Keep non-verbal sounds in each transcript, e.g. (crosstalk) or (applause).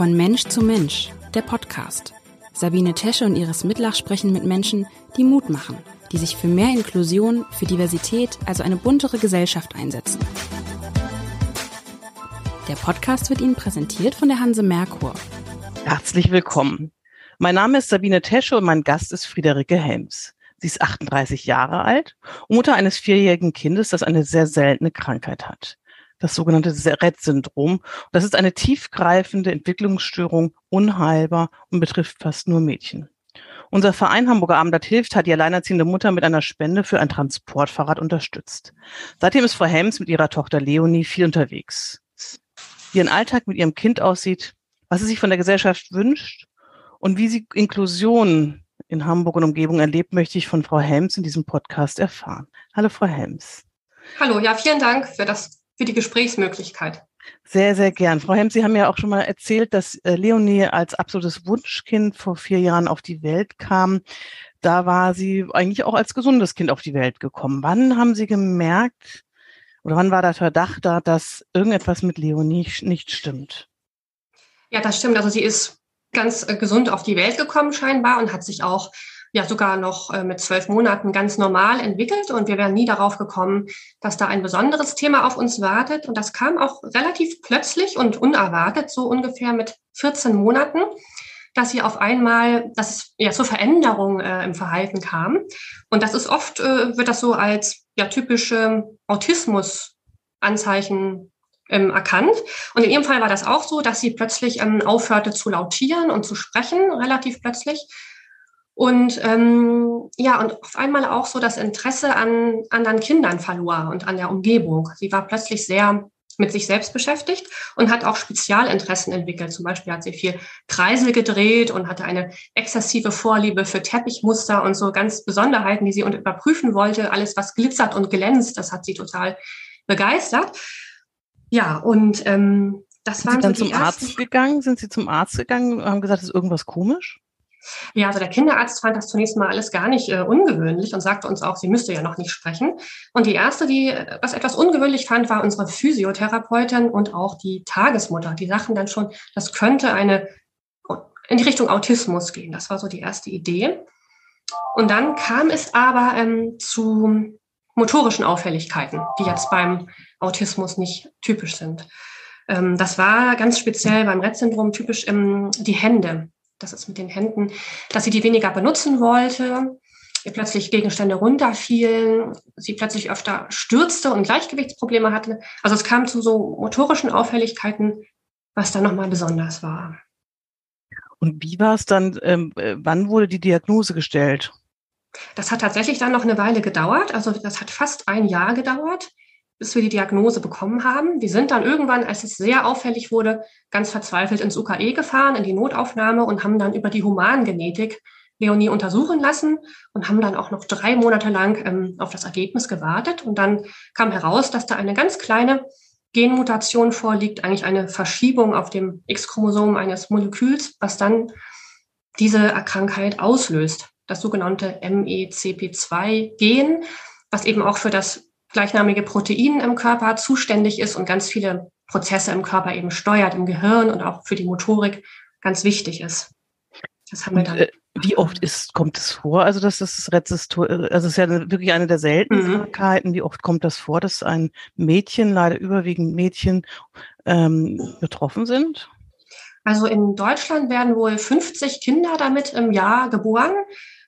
Von Mensch zu Mensch, der Podcast. Sabine Tesche und Iris Mitlach sprechen mit Menschen, die Mut machen, die sich für mehr Inklusion, für Diversität, also eine buntere Gesellschaft einsetzen. Der Podcast wird Ihnen präsentiert von der Hanse Merkur. Herzlich willkommen. Mein Name ist Sabine Tesche und mein Gast ist Friederike Helms. Sie ist 38 Jahre alt und Mutter eines vierjährigen Kindes, das eine sehr seltene Krankheit hat das sogenannte Rett-Syndrom. Das ist eine tiefgreifende Entwicklungsstörung, unheilbar und betrifft fast nur Mädchen. Unser Verein Hamburger Abendblatt hilft hat die alleinerziehende Mutter mit einer Spende für ein Transportfahrrad unterstützt. Seitdem ist Frau Helms mit ihrer Tochter Leonie viel unterwegs. Wie ihr Alltag mit ihrem Kind aussieht, was sie sich von der Gesellschaft wünscht und wie sie Inklusion in Hamburg und Umgebung erlebt, möchte ich von Frau Helms in diesem Podcast erfahren. Hallo, Frau Helms. Hallo, ja, vielen Dank für das für die Gesprächsmöglichkeit. Sehr, sehr gern. Frau Hemm, Sie haben ja auch schon mal erzählt, dass äh, Leonie als absolutes Wunschkind vor vier Jahren auf die Welt kam. Da war sie eigentlich auch als gesundes Kind auf die Welt gekommen. Wann haben Sie gemerkt oder wann war der Verdacht da, dass irgendetwas mit Leonie nicht stimmt? Ja, das stimmt. Also sie ist ganz äh, gesund auf die Welt gekommen scheinbar und hat sich auch ja sogar noch äh, mit zwölf Monaten ganz normal entwickelt und wir wären nie darauf gekommen, dass da ein besonderes Thema auf uns wartet. Und das kam auch relativ plötzlich und unerwartet, so ungefähr mit 14 Monaten, dass sie auf einmal, dass ja zur Veränderung äh, im Verhalten kam. Und das ist oft, äh, wird das so als ja typische Autismus-Anzeichen ähm, erkannt. Und in ihrem Fall war das auch so, dass sie plötzlich ähm, aufhörte zu lautieren und zu sprechen, relativ plötzlich. Und ähm, ja, und auf einmal auch so das Interesse an anderen Kindern verlor und an der Umgebung. Sie war plötzlich sehr mit sich selbst beschäftigt und hat auch Spezialinteressen entwickelt. Zum Beispiel hat sie viel Kreisel gedreht und hatte eine exzessive Vorliebe für Teppichmuster und so ganz Besonderheiten, die sie überprüfen wollte. Alles, was glitzert und glänzt, das hat sie total begeistert. Ja, und ähm, das waren Sind Sie dann so zum Arzt gegangen? Sind Sie zum Arzt gegangen und haben gesagt, ist irgendwas komisch? Ja, also der Kinderarzt fand das zunächst mal alles gar nicht äh, ungewöhnlich und sagte uns auch, sie müsste ja noch nicht sprechen. Und die erste, die äh, was etwas ungewöhnlich fand, war unsere Physiotherapeutin und auch die Tagesmutter. Die sagten dann schon, das könnte eine in die Richtung Autismus gehen. Das war so die erste Idee. Und dann kam es aber ähm, zu motorischen Auffälligkeiten, die jetzt beim Autismus nicht typisch sind. Ähm, das war ganz speziell beim Rett-Syndrom typisch ähm, die Hände das ist mit den Händen, dass sie die weniger benutzen wollte, ihr plötzlich Gegenstände runterfielen, sie plötzlich öfter stürzte und Gleichgewichtsprobleme hatte. Also es kam zu so motorischen Auffälligkeiten, was dann nochmal besonders war. Und wie war es dann, ähm, äh, wann wurde die Diagnose gestellt? Das hat tatsächlich dann noch eine Weile gedauert. Also das hat fast ein Jahr gedauert bis wir die Diagnose bekommen haben. Wir sind dann irgendwann, als es sehr auffällig wurde, ganz verzweifelt ins UKE gefahren, in die Notaufnahme und haben dann über die Humangenetik Leonie untersuchen lassen und haben dann auch noch drei Monate lang ähm, auf das Ergebnis gewartet. Und dann kam heraus, dass da eine ganz kleine Genmutation vorliegt, eigentlich eine Verschiebung auf dem X-Chromosom eines Moleküls, was dann diese Krankheit auslöst. Das sogenannte MECP2-Gen, was eben auch für das gleichnamige Protein im Körper zuständig ist und ganz viele Prozesse im Körper eben steuert, im Gehirn und auch für die Motorik ganz wichtig ist. Das haben wir dann. Und, äh, wie oft ist, kommt es vor? Also, dass das Rezistor, also es ist ja wirklich eine der seltenen mhm. Krankheiten. Wie oft kommt das vor, dass ein Mädchen, leider überwiegend Mädchen, ähm, betroffen sind? Also in Deutschland werden wohl 50 Kinder damit im Jahr geboren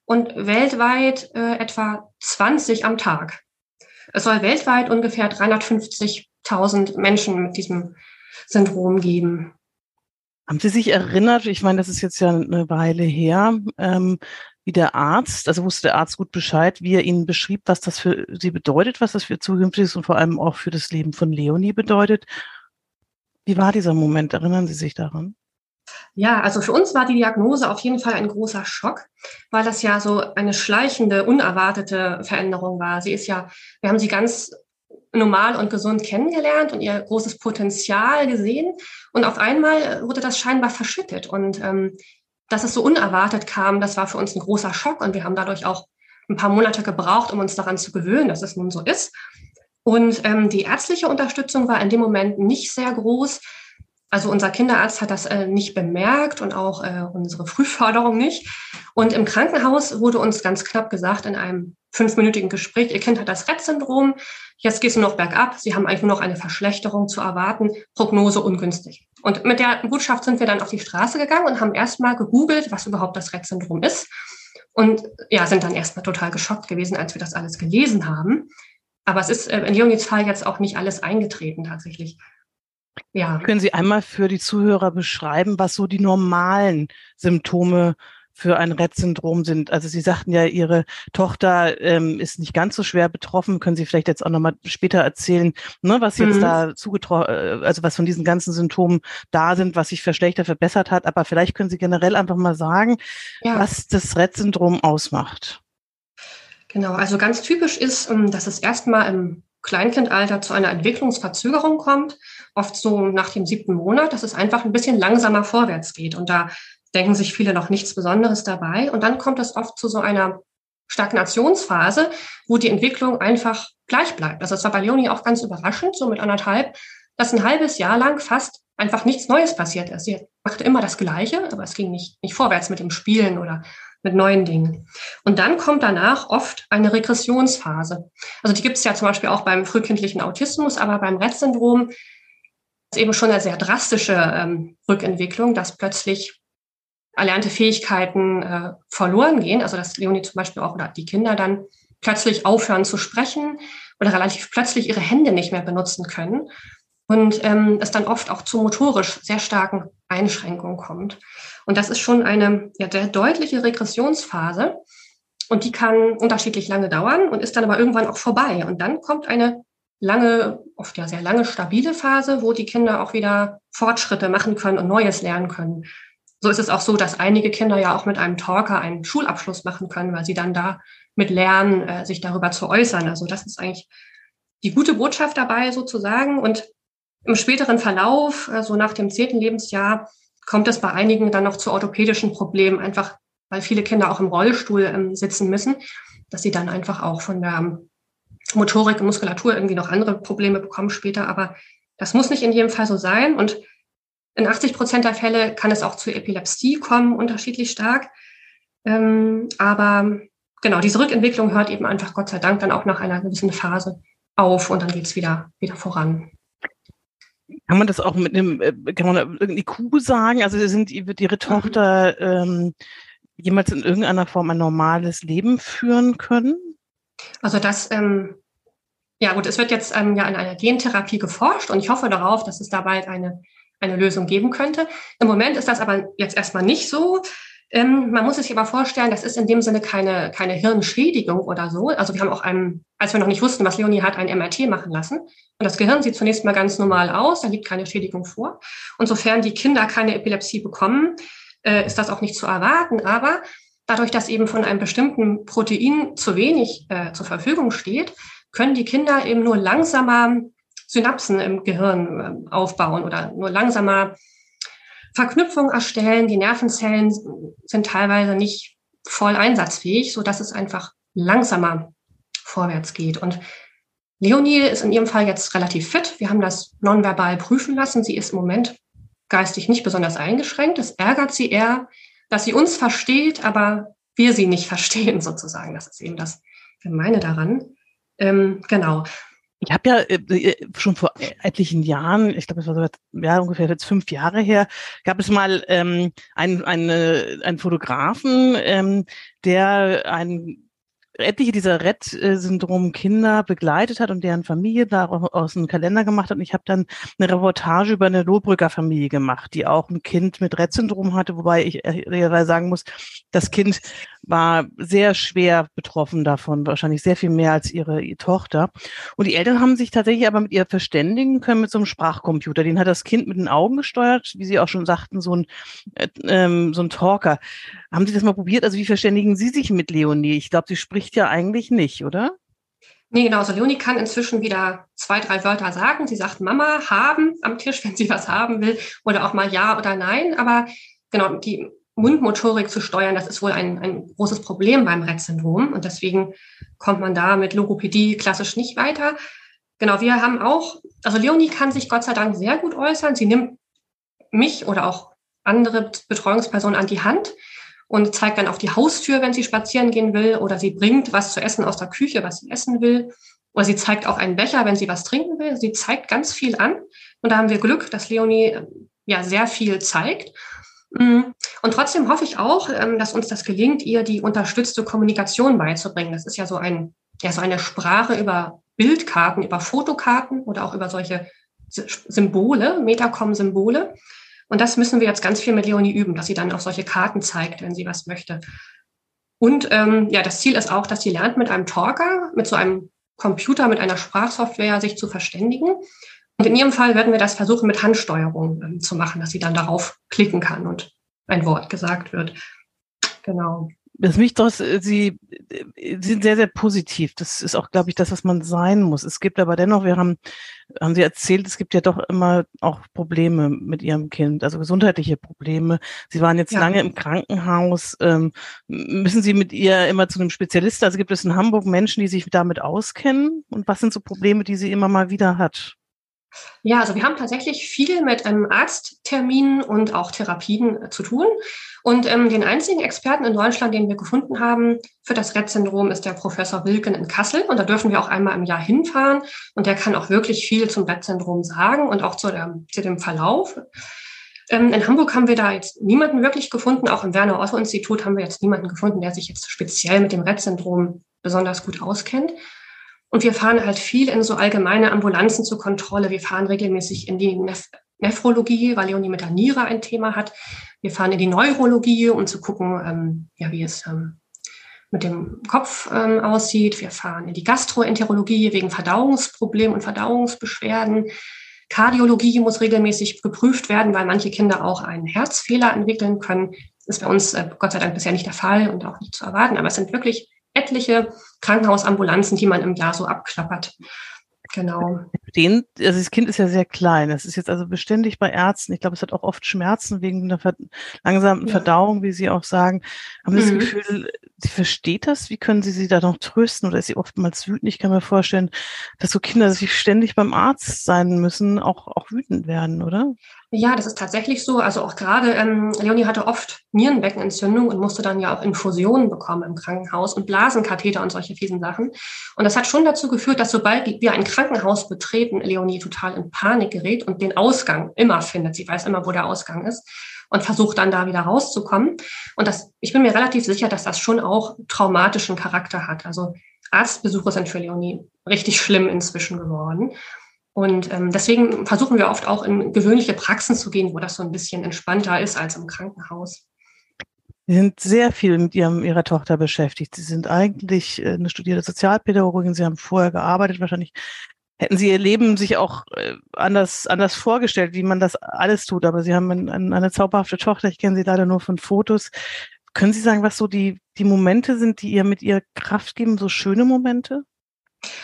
und weltweit äh, etwa 20 am Tag. Es soll weltweit ungefähr 350.000 Menschen mit diesem Syndrom geben. Haben Sie sich erinnert, ich meine, das ist jetzt ja eine Weile her, ähm, wie der Arzt, also wusste der Arzt gut Bescheid, wie er Ihnen beschrieb, was das für Sie bedeutet, was das für zukünftiges und vor allem auch für das Leben von Leonie bedeutet. Wie war dieser Moment? Erinnern Sie sich daran? Ja, also für uns war die Diagnose auf jeden Fall ein großer Schock, weil das ja so eine schleichende, unerwartete Veränderung war. Sie ist ja, wir haben sie ganz normal und gesund kennengelernt und ihr großes Potenzial gesehen. Und auf einmal wurde das scheinbar verschüttet. Und ähm, dass es so unerwartet kam, das war für uns ein großer Schock. Und wir haben dadurch auch ein paar Monate gebraucht, um uns daran zu gewöhnen, dass es nun so ist. Und ähm, die ärztliche Unterstützung war in dem Moment nicht sehr groß Also unser Kinderarzt hat das äh, nicht bemerkt und auch äh, unsere Frühförderung nicht. Und im Krankenhaus wurde uns ganz knapp gesagt in einem fünfminütigen Gespräch, Ihr Kind hat das Rett-Syndrom, jetzt es nur noch bergab, Sie haben eigentlich nur noch eine Verschlechterung zu erwarten, Prognose ungünstig. Und mit der Botschaft sind wir dann auf die Straße gegangen und haben erstmal gegoogelt, was überhaupt das Rett-Syndrom ist. Und ja, sind dann erstmal total geschockt gewesen, als wir das alles gelesen haben. Aber es ist äh, in Leonids Fall jetzt auch nicht alles eingetreten tatsächlich. Ja. Können Sie einmal für die Zuhörer beschreiben, was so die normalen Symptome für ein Rett-Syndrom sind. Also Sie sagten ja, Ihre Tochter ähm, ist nicht ganz so schwer betroffen. Können Sie vielleicht jetzt auch nochmal später erzählen, ne, was jetzt mhm. da zugetroffen, äh, also was von diesen ganzen Symptomen da sind, was sich verschlechtert, verbessert hat. Aber vielleicht können Sie generell einfach mal sagen, ja. was das Rett-Syndrom ausmacht. Genau, also ganz typisch ist, ähm, dass es erstmal im Kleinkindalter zu einer Entwicklungsverzögerung kommt, oft so nach dem siebten Monat, dass es einfach ein bisschen langsamer vorwärts geht. Und da denken sich viele noch nichts Besonderes dabei. Und dann kommt es oft zu so einer Stagnationsphase, wo die Entwicklung einfach gleich bleibt. Also es war bei Leonie auch ganz überraschend, so mit anderthalb, dass ein halbes Jahr lang fast einfach nichts Neues passiert ist. Sie machte immer das Gleiche, aber es ging nicht, nicht vorwärts mit dem Spielen oder mit neuen Dingen. Und dann kommt danach oft eine Regressionsphase. Also die gibt es ja zum Beispiel auch beim frühkindlichen Autismus, aber beim Rett-Syndrom ist eben schon eine sehr drastische ähm, Rückentwicklung, dass plötzlich erlernte Fähigkeiten äh, verloren gehen. Also dass Leonie zum Beispiel auch oder die Kinder dann plötzlich aufhören zu sprechen oder relativ plötzlich ihre Hände nicht mehr benutzen können und ähm, es dann oft auch zu motorisch sehr starken Einschränkungen kommt. Und das ist schon eine ja, sehr deutliche Regressionsphase. Und die kann unterschiedlich lange dauern und ist dann aber irgendwann auch vorbei. Und dann kommt eine lange, oft ja sehr lange stabile Phase, wo die Kinder auch wieder Fortschritte machen können und Neues lernen können. So ist es auch so, dass einige Kinder ja auch mit einem Talker einen Schulabschluss machen können, weil sie dann da mit lernen, äh, sich darüber zu äußern. Also das ist eigentlich die gute Botschaft dabei sozusagen. Und im späteren Verlauf, so also nach dem zehnten Lebensjahr, kommt es bei einigen dann noch zu orthopädischen Problemen, einfach weil viele Kinder auch im Rollstuhl ähm, sitzen müssen, dass sie dann einfach auch von der Motorik und Muskulatur irgendwie noch andere Probleme bekommen später. Aber das muss nicht in jedem Fall so sein. Und in 80 Prozent der Fälle kann es auch zu Epilepsie kommen, unterschiedlich stark. Ähm, aber genau, diese Rückentwicklung hört eben einfach Gott sei Dank dann auch nach einer gewissen Phase auf und dann geht es wieder, wieder voran. Kann man das auch mit einem, äh, kann man irgendwie Kuh sagen? Also sind, wird Ihre. Tochter ähm, jemals in irgendeiner Form ein normales Leben führen können? Also das, ähm, ja gut, es wird jetzt ähm, ja in einer Gentherapie geforscht und ich hoffe darauf, dass es da bald eine, eine Lösung geben könnte. Im Moment ist das aber jetzt erstmal nicht so. Ähm, man muss sich aber vorstellen, das ist in dem Sinne keine, keine Hirnschädigung oder so. Also wir haben auch einen, als wir noch nicht wussten, was Leonie hat, ein MRT machen lassen. Und das Gehirn sieht zunächst mal ganz normal aus, da liegt keine Schädigung vor. Und sofern die Kinder keine Epilepsie bekommen, äh, ist das auch nicht zu erwarten. Aber dadurch, dass eben von einem bestimmten Protein zu wenig äh, zur Verfügung steht, können die Kinder eben nur langsamer Synapsen im Gehirn äh, aufbauen oder nur langsamer Verknüpfung erstellen. Die Nervenzellen sind teilweise nicht voll einsatzfähig, so dass es einfach langsamer vorwärts geht. Und Leonie ist in ihrem Fall jetzt relativ fit. Wir haben das nonverbal prüfen lassen. Sie ist im Moment geistig nicht besonders eingeschränkt. Es ärgert sie eher, dass sie uns versteht, aber wir sie nicht (laughs) verstehen sozusagen. Das ist eben das Gemeine daran. Ähm, genau. Ich habe ja äh, äh, schon vor etlichen Jahren, ich glaube, es war sogar ja, ungefähr jetzt fünf Jahre her, gab es mal ähm, einen, eine, einen Fotografen, ähm, der einen etliche dieser Rett-Syndrom-Kinder begleitet hat und deren Familie daraus einen Kalender gemacht hat. Und ich habe dann eine Reportage über eine Lohbrücker Familie gemacht, die auch ein Kind mit Rett-Syndrom hatte, wobei ich ehrlicherweise sagen muss, das Kind war sehr schwer betroffen davon, wahrscheinlich sehr viel mehr als ihre, ihre Tochter. Und die Eltern haben sich tatsächlich aber mit ihr verständigen können mit so einem Sprachcomputer. Den hat das Kind mit den Augen gesteuert, wie Sie auch schon sagten, so ein, äh, ähm, so ein Talker. Haben Sie das mal probiert? Also wie verständigen Sie sich mit Leonie? Ich glaube, sie spricht ja eigentlich nicht, oder? Nee, genau. Also Leonie kann inzwischen wieder zwei, drei Wörter sagen. Sie sagt Mama, haben am Tisch, wenn sie was haben will, oder auch mal Ja oder Nein. Aber genau, die Mundmotorik zu steuern, das ist wohl ein, ein großes Problem beim Rett-Syndrom. Und deswegen kommt man da mit Logopädie klassisch nicht weiter. Genau, wir haben auch, also Leonie kann sich Gott sei Dank sehr gut äußern. Sie nimmt mich oder auch andere Betreuungspersonen an die Hand und zeigt dann auf die Haustür, wenn sie spazieren gehen will, oder sie bringt was zu essen aus der Küche, was sie essen will. Oder sie zeigt auch einen Becher, wenn sie was trinken will. Sie zeigt ganz viel an. Und da haben wir Glück, dass Leonie ja sehr viel zeigt. Mm. Und trotzdem hoffe ich auch, ähm, dass uns das gelingt, ihr die unterstützte Kommunikation beizubringen. Das ist ja so ein, ja, so eine Sprache über Bildkarten, über Fotokarten oder auch über solche Symbole, Metacom-Symbole. Und das müssen wir jetzt ganz viel mit Leonie üben, dass sie dann auch solche Karten zeigt, wenn sie was möchte. Und ähm, ja, das Ziel ist auch, dass sie lernt, mit einem Talker, mit so einem Computer, mit einer Sprachsoftware sich zu verständigen. Und in ihrem Fall werden wir das versuchen, mit Handsteuerung ähm, zu machen, dass sie dann darauf klicken kann und ein Wort gesagt wird. Genau. Das mich doch, äh, Sie, äh, Sie sind sehr, sehr positiv. Das ist auch, glaube ich, das, was man sein muss. Es gibt aber dennoch, wir haben, haben Sie erzählt, es gibt ja doch immer auch Probleme mit Ihrem Kind, also gesundheitliche Probleme. Sie waren jetzt ja. lange im Krankenhaus. Ähm, müssen Sie mit ihr immer zu einem Spezialisten? Also gibt es in Hamburg Menschen, die sich damit auskennen? Und was sind so Probleme, die sie immer mal wieder hat? Ja, also wir haben tatsächlich viel mit ähm, Arztterminen und auch Therapien äh, zu tun. Und ähm, den einzigen Experten in Deutschland, den wir gefunden haben für das Rett-Syndrom, ist der Professor Wilken in Kassel. Und da dürfen wir auch einmal im Jahr hinfahren. Und der kann auch wirklich viel zum Rett-Syndrom sagen und auch zu, der, zu dem Verlauf. Ähm, in Hamburg haben wir da jetzt niemanden wirklich gefunden. Auch im Werner-Otto-Institut haben wir jetzt niemanden gefunden, der sich jetzt speziell mit dem Rett-Syndrom besonders gut auskennt. Und wir fahren halt viel in so allgemeine Ambulanzen zur Kontrolle. Wir fahren regelmäßig in die Neph Nephrologie, weil Leonie mit der Niere ein Thema hat. Wir fahren in die Neurologie, um zu gucken, ähm, ja, wie es ähm, mit dem Kopf ähm, aussieht. Wir fahren in die Gastroenterologie wegen Verdauungsproblemen und Verdauungsbeschwerden. Kardiologie muss regelmäßig geprüft werden, weil manche Kinder auch einen Herzfehler entwickeln können. Das ist bei uns äh, Gott sei Dank bisher nicht der Fall und auch nicht zu erwarten. Aber es sind wirklich etliche Krankenhausambulanzen, die man im Jahr so abklappert. Genau. Den, also das Kind ist ja sehr klein. Es ist jetzt also beständig bei Ärzten. Ich glaube, es hat auch oft Schmerzen wegen einer langsamen ja. Verdauung, wie Sie auch sagen. Haben Sie mhm. das Gefühl, sie versteht das? Wie können Sie sie da noch trösten? Oder ist sie oftmals wütend? Ich kann mir vorstellen, dass so Kinder sich ständig beim Arzt sein müssen, auch, auch wütend werden, oder? Ja, das ist tatsächlich so. Also auch gerade, ähm, Leonie hatte oft Nierenbeckenentzündung und musste dann ja auch Infusionen bekommen im Krankenhaus und Blasenkatheter und solche fiesen Sachen. Und das hat schon dazu geführt, dass sobald wir ein Krankenhaus betreten, Leonie total in Panik gerät und den Ausgang immer findet. Sie weiß immer, wo der Ausgang ist und versucht dann da wieder rauszukommen. Und das, ich bin mir relativ sicher, dass das schon auch traumatischen Charakter hat. Also Arztbesuche sind für Leonie richtig schlimm inzwischen geworden. Und ähm, deswegen versuchen wir oft auch in gewöhnliche Praxen zu gehen, wo das so ein bisschen entspannter ist als im Krankenhaus. Sie sind sehr viel mit ihrem, Ihrer Tochter beschäftigt. Sie sind eigentlich äh, eine studierte Sozialpädagogin. Sie haben vorher gearbeitet. Wahrscheinlich hätten Sie Ihr Leben sich auch äh, anders, anders vorgestellt, wie man das alles tut. Aber Sie haben eine, eine zauberhafte Tochter. Ich kenne Sie leider nur von Fotos. Können Sie sagen, was so die, die Momente sind, die ihr mit ihr Kraft geben, so schöne Momente?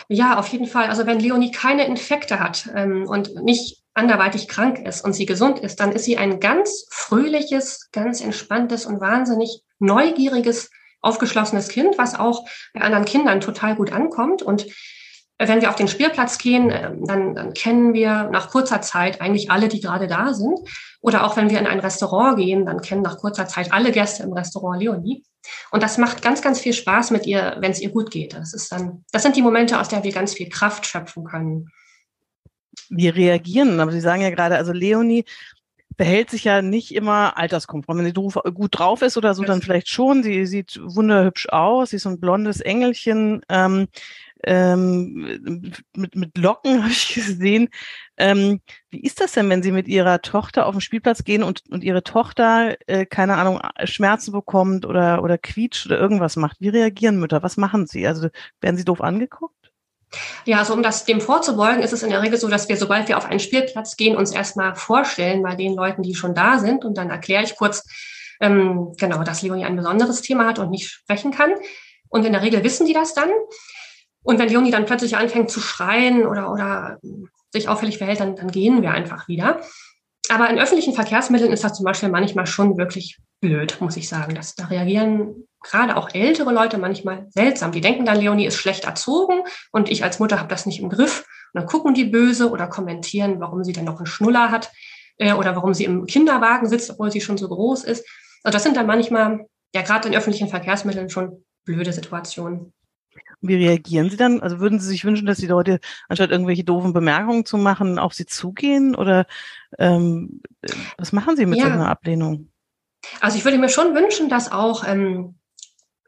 Ja, auf jeden Fall. Also wenn Leonie keine Infekte hat ähm, und nicht anderweitig krank ist und sie gesund ist, dann ist sie ein ganz fröhliches, ganz entspanntes und wahnsinnig neugieriges, aufgeschlossenes Kind, was auch bei anderen Kindern total gut ankommt. Und wenn wir auf den Spielplatz gehen, ähm, dann, dann kennen wir nach kurzer Zeit eigentlich alle, die gerade da sind. Oder auch wenn wir in ein Restaurant gehen, dann kennen nach kurzer Zeit alle Gäste im Restaurant Leonie. Und das macht ganz, ganz viel Spaß mit ihr, wenn es ihr gut geht. Das ist dann, das sind die Momente, aus der wir ganz viel Kraft schöpfen können. Wir reagieren, aber Sie sagen ja gerade, also Leonie verhält sich ja nicht immer alterskonform. Wenn sie gut drauf ist oder so, dann vielleicht schon. Sie sieht wunderhübsch aus. Sie ist so ein blondes Engelchen. Ähm, ähm, mit, mit Locken (laughs) habe ich gesehen. Ähm, wie ist das denn, wenn Sie mit Ihrer Tochter auf den Spielplatz gehen und, und Ihre Tochter, äh, keine Ahnung, Schmerzen bekommt oder, oder quietscht oder irgendwas macht? Wie reagieren Mütter? Was machen sie? Also werden sie doof angeguckt? Ja, also um das dem vorzubeugen, ist es in der Regel so, dass wir, sobald wir auf einen Spielplatz gehen, uns erstmal vorstellen bei den Leuten, die schon da sind. Und dann erkläre ich kurz, ähm, genau, dass Leonie ein besonderes Thema hat und nicht sprechen kann. Und in der Regel wissen die das dann. Und wenn Leonie dann plötzlich anfängt zu schreien oder, oder sich auffällig verhält, dann, dann gehen wir einfach wieder. Aber in öffentlichen Verkehrsmitteln ist das zum Beispiel manchmal schon wirklich blöd, muss ich sagen. Das, da reagieren gerade auch ältere Leute manchmal seltsam. Die denken dann, Leonie ist schlecht erzogen und ich als Mutter habe das nicht im Griff. Und dann gucken die böse oder kommentieren, warum sie denn noch einen Schnuller hat. äh, oder warum sie im Kinderwagen sitzt, obwohl sie schon so groß ist. Also das sind dann manchmal, ja gerade in öffentlichen Verkehrsmitteln schon blöde Situationen. Wie reagieren Sie dann? Also würden Sie sich wünschen, dass die Leute, anstatt irgendwelche doofen Bemerkungen zu machen, auf Sie zugehen? Oder ähm, was machen Sie mit ja. so einer Ablehnung? Also ich würde mir schon wünschen, dass auch ähm,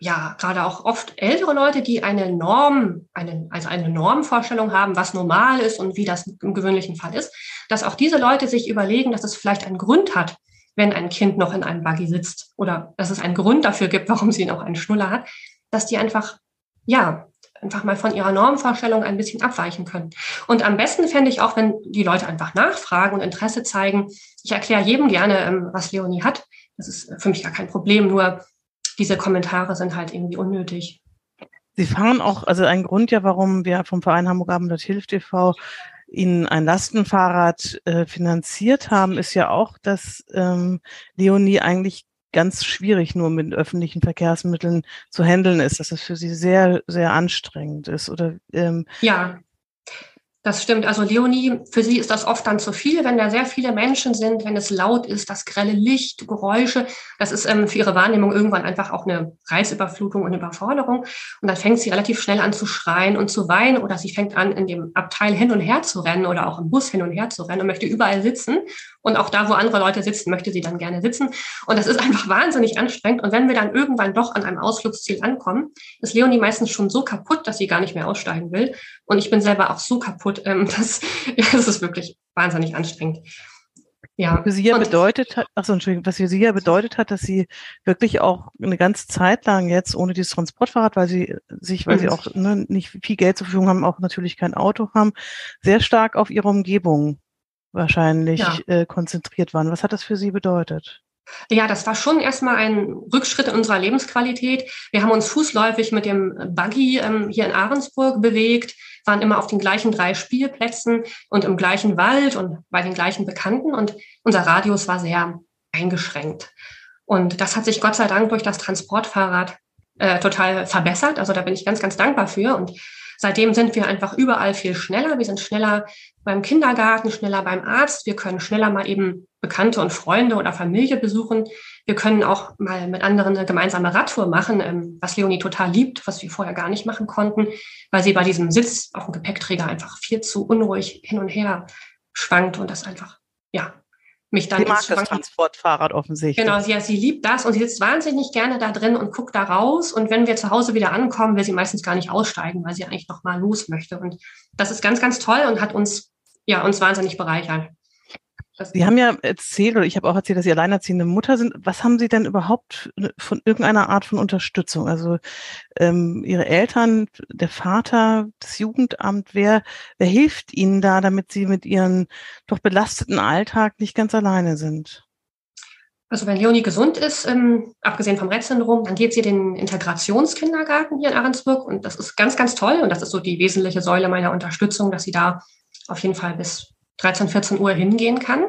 ja, gerade auch oft ältere Leute, die eine Norm, eine, also eine Normvorstellung haben, was normal ist und wie das im gewöhnlichen Fall ist, dass auch diese Leute sich überlegen, dass es vielleicht einen Grund hat, wenn ein Kind noch in einem Buggy sitzt oder dass es einen Grund dafür gibt, warum sie noch einen Schnuller hat, dass die einfach, ja, einfach mal von ihrer Normvorstellung ein bisschen abweichen können. Und am besten fände ich auch, wenn die Leute einfach nachfragen und Interesse zeigen. Ich erkläre jedem gerne, ähm, was Leonie hat. Das ist für mich gar kein Problem. Nur diese Kommentare sind halt irgendwie unnötig. Sie fahren auch, also ein Grund ja, warum wir vom Verein Hamburg Abendblatt Hilft e.V. Ihnen ein Lastenfahrrad äh, finanziert haben, ist ja auch, dass ähm, Leonie eigentlich ganz schwierig nur mit öffentlichen Verkehrsmitteln zu handeln ist, dass es für sie sehr, sehr anstrengend ist. Oder ähm, ja, das stimmt. Also Leonie, für sie ist das oft dann zu viel, wenn da sehr viele Menschen sind, wenn es laut ist, das grelle Licht, Geräusche. Das ist ähm, für ihre Wahrnehmung irgendwann einfach auch eine Reizüberflutung und Überforderung. Und dann fängt sie relativ schnell an zu schreien und zu weinen oder sie fängt an, in dem Abteil hin und her zu rennen oder auch im Bus hin und her zu rennen und möchte überall sitzen. Und auch da, wo andere Leute sitzen, möchte sie dann gerne sitzen. Und das ist einfach wahnsinnig anstrengend. Und wenn wir dann irgendwann doch an einem Ausflugsziel ankommen, ist Leonie meistens schon so kaputt, dass sie gar nicht mehr aussteigen will. Und ich bin selber auch so kaputt, (laughs) ähm, dass ja, das ist wirklich wahnsinnig anstrengend. Ja. Für sie ja bedeutet hat, achso, Entschuldigung, was für sie ja bedeutet hat, dass sie wirklich auch eine ganze Zeit lang jetzt ohne dieses Transportfahrrad, weil sie sich, weil mhm. sie auch ne, nicht viel Geld zur Verfügung haben, auch natürlich kein Auto haben, sehr stark auf ihre Umgebung wahrscheinlich ja. äh, konzentriert waren. Was hat das für sie bedeutet? Ja, das war schon erstmal ein Rückschritt in unserer Lebensqualität. Wir haben uns fußläufig mit dem Buggy ähm, hier in Ahrensburg bewegt, waren immer auf den gleichen drei Spielplätzen und im gleichen Wald und bei den gleichen Bekannten und unser Radius war sehr eingeschränkt. Und das hat sich Gott sei Dank durch das Transportfahrrad äh, total verbessert. Also da bin ich ganz, ganz dankbar für. Und seitdem sind wir einfach überall viel schneller. Wir sind schneller beim Kindergarten, schneller beim Arzt. Wir können schneller mal eben Bekannte und Freunde oder Familie besuchen. Wir können auch mal mit anderen eine gemeinsame Radtour machen, ähm, was Leonie total liebt, was wir vorher gar nicht machen konnten, weil sie bei diesem Sitz auf dem Gepäckträger einfach viel zu unruhig hin und her schwankt und das einfach, ja, mich dann. Sie mag das Transportfahrrad offensichtlich. Genau, sie, ja, sie liebt das und sie sitzt wahnsinnig gerne da drin und guckt da raus. Und wenn wir zu Hause wieder ankommen, will sie meistens gar nicht aussteigen, weil sie eigentlich noch mal los möchte. Und das ist ganz, ganz toll und hat uns, ja, uns wahnsinnig bereichert. Sie haben ja erzählt, oder ich habe auch erzählt, dass Sie alleinerziehende Mutter sind. Was haben Sie denn überhaupt von irgendeiner Art von Unterstützung? Also ähm, Ihre Eltern, der Vater, das Jugendamt, wer, wer hilft Ihnen da, damit Sie mit Ihrem doch belasteten Alltag nicht ganz alleine sind? Also wenn Leonie gesund ist, ähm, abgesehen vom Rett-Syndrom, dann geht sie den Integrationskindergarten hier in Ahrensburg und das ist ganz, ganz toll und das ist so die wesentliche Säule meiner Unterstützung, dass sie da auf jeden Fall bis 13, 14 Uhr hingehen kann.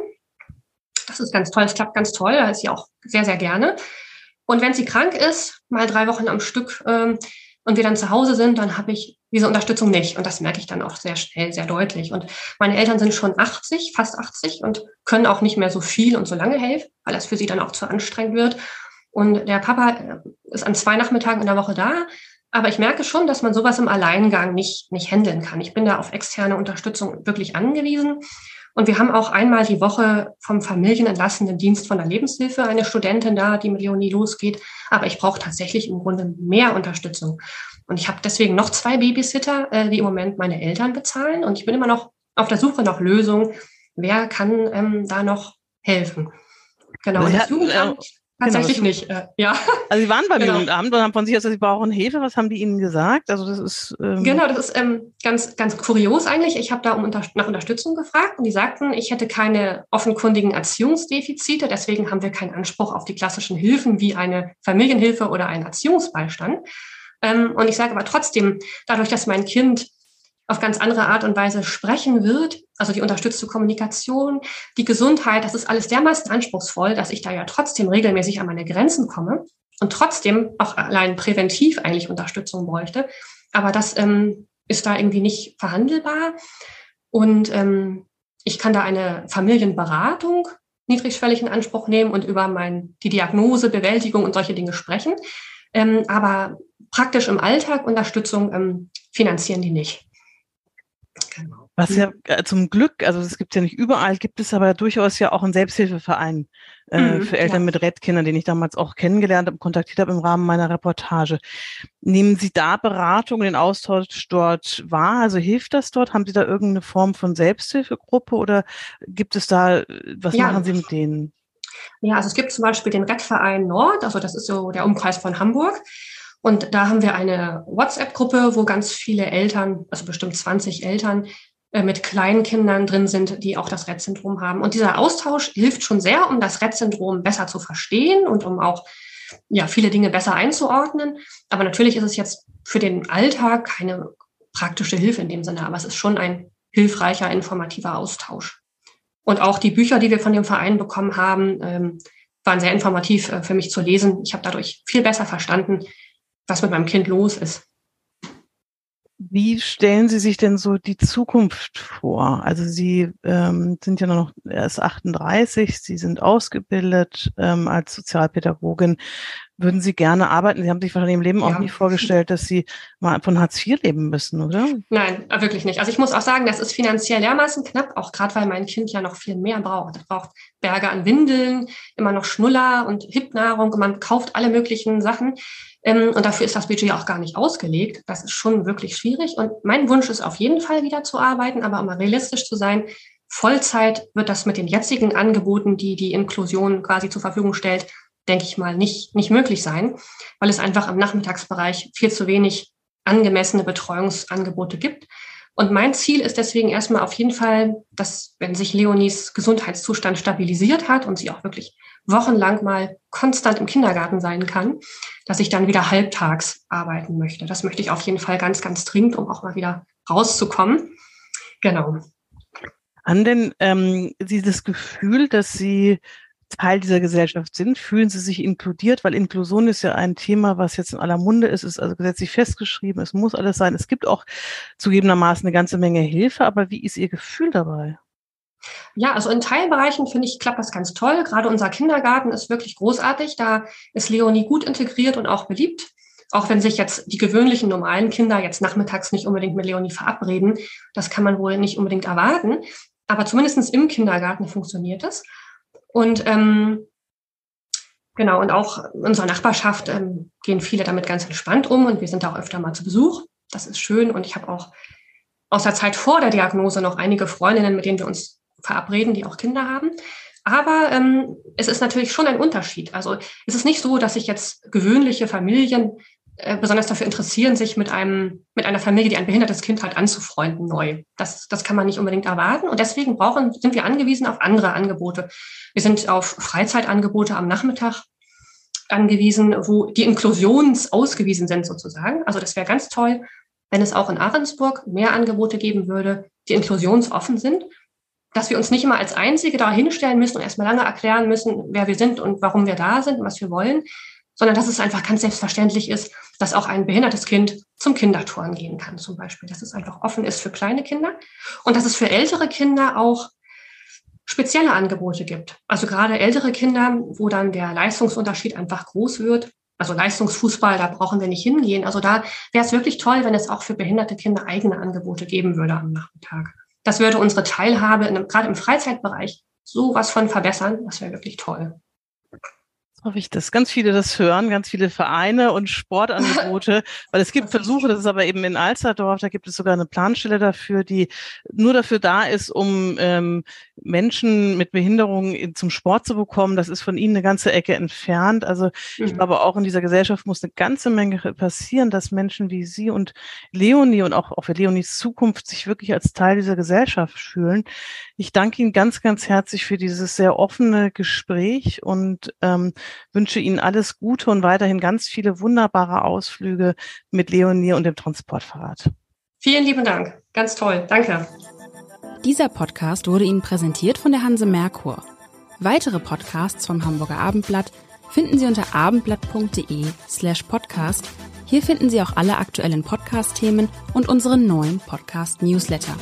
Das ist ganz toll, es klappt ganz toll, da ist sie auch sehr, sehr gerne. Und wenn sie krank ist, mal drei Wochen am Stück ähm, und wir dann zu Hause sind, dann habe ich diese Unterstützung nicht. Und das merke ich dann auch sehr schnell, sehr deutlich. Und meine Eltern sind schon 80, fast 80 und können auch nicht mehr so viel und so lange helfen, weil das für sie dann auch zu anstrengend wird. Und der Papa äh, ist an zwei Nachmittagen in der Woche da. Aber ich merke schon, dass man sowas im Alleingang nicht, nicht handeln kann. Ich bin da auf externe Unterstützung wirklich angewiesen. Und wir haben auch einmal die Woche vom familienentlassenden Dienst von der Lebenshilfe eine Studentin da, die mit Leonie losgeht. Aber ich brauche tatsächlich im Grunde mehr Unterstützung. Und ich habe deswegen noch zwei Babysitter, äh, die im Moment meine Eltern bezahlen. Und ich bin immer noch auf der Suche nach Lösungen. Wer kann ähm, da noch helfen? Genau. Das Jugendamt Tatsächlich genau, nicht, äh, ja. (laughs) Also Sie waren beim genau. Jugendamt und haben von sich aus, Sie brauchen Hilfe. Was haben die Ihnen gesagt? Also das ist ähm genau, das ist ähm, ganz ganz kurios eigentlich. Ich habe da um unter nach Unterstützung gefragt und die sagten, ich hätte keine offenkundigen Erziehungsdefizite, deswegen haben wir keinen Anspruch auf die klassischen Hilfen wie eine Familienhilfe oder einen Erziehungsbeistand. Ähm, und ich sage aber trotzdem, dadurch, dass mein Kind auf ganz andere Art und Weise sprechen wird. Also die unterstützte Kommunikation, die Gesundheit, das ist alles dermaßen anspruchsvoll, dass ich da ja trotzdem regelmäßig an meine Grenzen komme und trotzdem auch allein präventiv eigentlich Unterstützung bräuchte. Aber das ähm, ist da irgendwie nicht verhandelbar. Und ähm, Ich kann da eine Familienberatung niedrigschwellig in Anspruch nehmen und über mein, die Diagnose, Bewältigung und solche Dinge sprechen. Ähm, aber praktisch im Alltag Unterstützung ähm, finanzieren die nicht. Was ja äh, zum Glück, also es gibt ja nicht überall, gibt es aber durchaus ja auch einen Selbsthilfeverein äh, mhm, für Eltern ja. mit Rettkindern, den ich damals auch kennengelernt und kontaktiert habe im Rahmen meiner Reportage. Nehmen Sie da Beratung, den Austausch dort wahr? Also hilft das dort? Haben Sie da irgendeine Form von Selbsthilfegruppe oder gibt es da, was ja. machen Sie mit denen? Ja, also es gibt zum Beispiel den Rettverein Nord, also das ist so der Umkreis von Hamburg. Und da haben wir eine WhatsApp-Gruppe, wo ganz viele Eltern, also bestimmt 20 Eltern, äh, mit kleinen Kindern drin sind, die auch das Rett-Syndrom haben. Und dieser Austausch hilft schon sehr, um das Rett-Syndrom besser zu verstehen und um auch ja, viele Dinge besser einzuordnen. Aber natürlich ist es jetzt für den Alltag keine praktische Hilfe in dem Sinne, aber es ist schon ein hilfreicher, informativer Austausch. Und auch die Bücher, die wir von dem Verein bekommen haben, ähm, waren sehr informativ äh, für mich zu lesen. Ich habe dadurch viel besser verstanden, was mit meinem Kind los ist. Wie stellen Sie sich denn so die Zukunft vor? Also Sie ähm, sind ja noch erst 38, Sie sind ausgebildet ähm, als Sozialpädagogin. Würden Sie gerne arbeiten? Sie haben sich wahrscheinlich im Leben ja. auch nie vorgestellt, dass Sie mal von Hartz IV leben müssen, oder? Nein, wirklich nicht. Also ich muss auch sagen, das ist finanziell dermaßen knapp, auch gerade weil mein Kind ja noch viel mehr braucht. Es braucht Berge an Windeln, immer noch Schnuller und Hipnahrung und man kauft alle möglichen Sachen. Ähm, und dafür ist das Budget auch gar nicht ausgelegt. Das ist schon wirklich schwierig. Und mein Wunsch ist auf jeden Fall wieder zu arbeiten, aber um realistisch zu sein, Vollzeit wird das mit den jetzigen Angeboten, die die Inklusion quasi zur Verfügung stellt, denke ich mal, nicht, nicht möglich sein, weil es einfach im Nachmittagsbereich viel zu wenig angemessene Betreuungsangebote gibt. Und mein Ziel ist deswegen erstmal auf jeden Fall, dass wenn sich Leonies Gesundheitszustand stabilisiert hat und sie auch wirklich wochenlang mal konstant im Kindergarten sein kann, dass ich dann wieder halbtags arbeiten möchte. Das möchte ich auf jeden Fall ganz, ganz dringend, um auch mal wieder rauszukommen. Genau. An denn ähm, Sie das Gefühl, dass Sie Teil dieser Gesellschaft sind? Fühlen Sie sich inkludiert? Weil Inklusion ist ja ein Thema, was jetzt in aller Munde ist, ist also gesetzlich festgeschrieben. Es muss alles sein. Es gibt auch zugegebenermaßen eine ganze Menge Hilfe. Aber wie ist Ihr Gefühl dabei? Ja, also in Teilbereichen finde ich, klappt das ganz toll. Gerade unser Kindergarten ist wirklich großartig. Da ist Leonie gut integriert und auch beliebt. Auch wenn sich jetzt die gewöhnlichen normalen Kinder jetzt nachmittags nicht unbedingt mit Leonie verabreden. Das kann man wohl nicht unbedingt erwarten. Aber zumindestens im Kindergarten funktioniert es. Und ähm, genau, und auch in unserer Nachbarschaft ähm, gehen viele damit ganz entspannt um und wir sind da auch öfter mal zu Besuch. Das ist schön. Und ich habe auch aus der Zeit vor der Diagnose noch einige Freundinnen, mit denen wir uns verabreden, die auch Kinder haben. Aber ähm, es ist natürlich schon ein Unterschied. Also es ist nicht so, dass sich jetzt gewöhnliche Familien äh, besonders dafür interessieren, sich mit einem mit einer Familie, die ein behindertes Kind hat, anzufreunden neu. Das, das kann man nicht unbedingt erwarten. Und deswegen brauchen, sind wir angewiesen auf andere Angebote. Wir sind auf Freizeitangebote am Nachmittag angewiesen, wo die Inklusions ausgewiesen sind sozusagen. Also das wäre ganz toll, wenn es auch in Ahrensburg mehr Angebote geben würde, die inklusionsoffen sind dass wir uns nicht immer als Einzige da hinstellen müssen und erstmal lange erklären müssen, wer wir sind und warum wir da sind und was wir wollen, sondern dass es einfach ganz selbstverständlich ist, dass auch ein behindertes Kind zum Kindertouren gehen kann, zum Beispiel. Dass es einfach offen ist für kleine Kinder und dass es für ältere Kinder auch spezielle Angebote gibt. Also gerade ältere Kinder, wo dann der Leistungsunterschied einfach groß wird. Also Leistungsfußball, da brauchen wir nicht hingehen. Also da wäre es wirklich toll, wenn es auch für behinderte Kinder eigene Angebote geben würde am Nachmittag. Das würde unsere Teilhabe gerade im Freizeitbereich sowas von verbessern. Das wäre wirklich toll hoffe ich, dass ganz viele das hören, ganz viele Vereine und (laughs) Sportangebote, weil es gibt Versuche, das ist aber eben in Alsterdorf, da gibt es sogar eine Planstelle dafür, die nur dafür da ist, um ähm, Menschen mit Behinderungen zum Sport zu bekommen. Das ist von ihnen eine ganze Ecke entfernt. Also mhm. ich glaube, auch in dieser Gesellschaft muss eine ganze Menge passieren, dass Menschen wie Sie und Leonie und auch, auch für Leonies Zukunft sich wirklich als Teil dieser Gesellschaft fühlen. Ich danke Ihnen ganz, ganz herzlich für dieses sehr offene Gespräch und ähm, wünsche Ihnen alles Gute und weiterhin ganz viele wunderbare Ausflüge mit Leonie und dem Transportfahrrad. Vielen lieben Dank. Ganz toll. Danke. Dieser Podcast wurde Ihnen präsentiert von der Hanse Merkur. Weitere Podcasts vom Hamburger Abendblatt finden Sie unter abendblatt.de slash podcast. Hier finden Sie auch alle aktuellen Podcast-Themen und unseren neuen Podcast-Newsletter.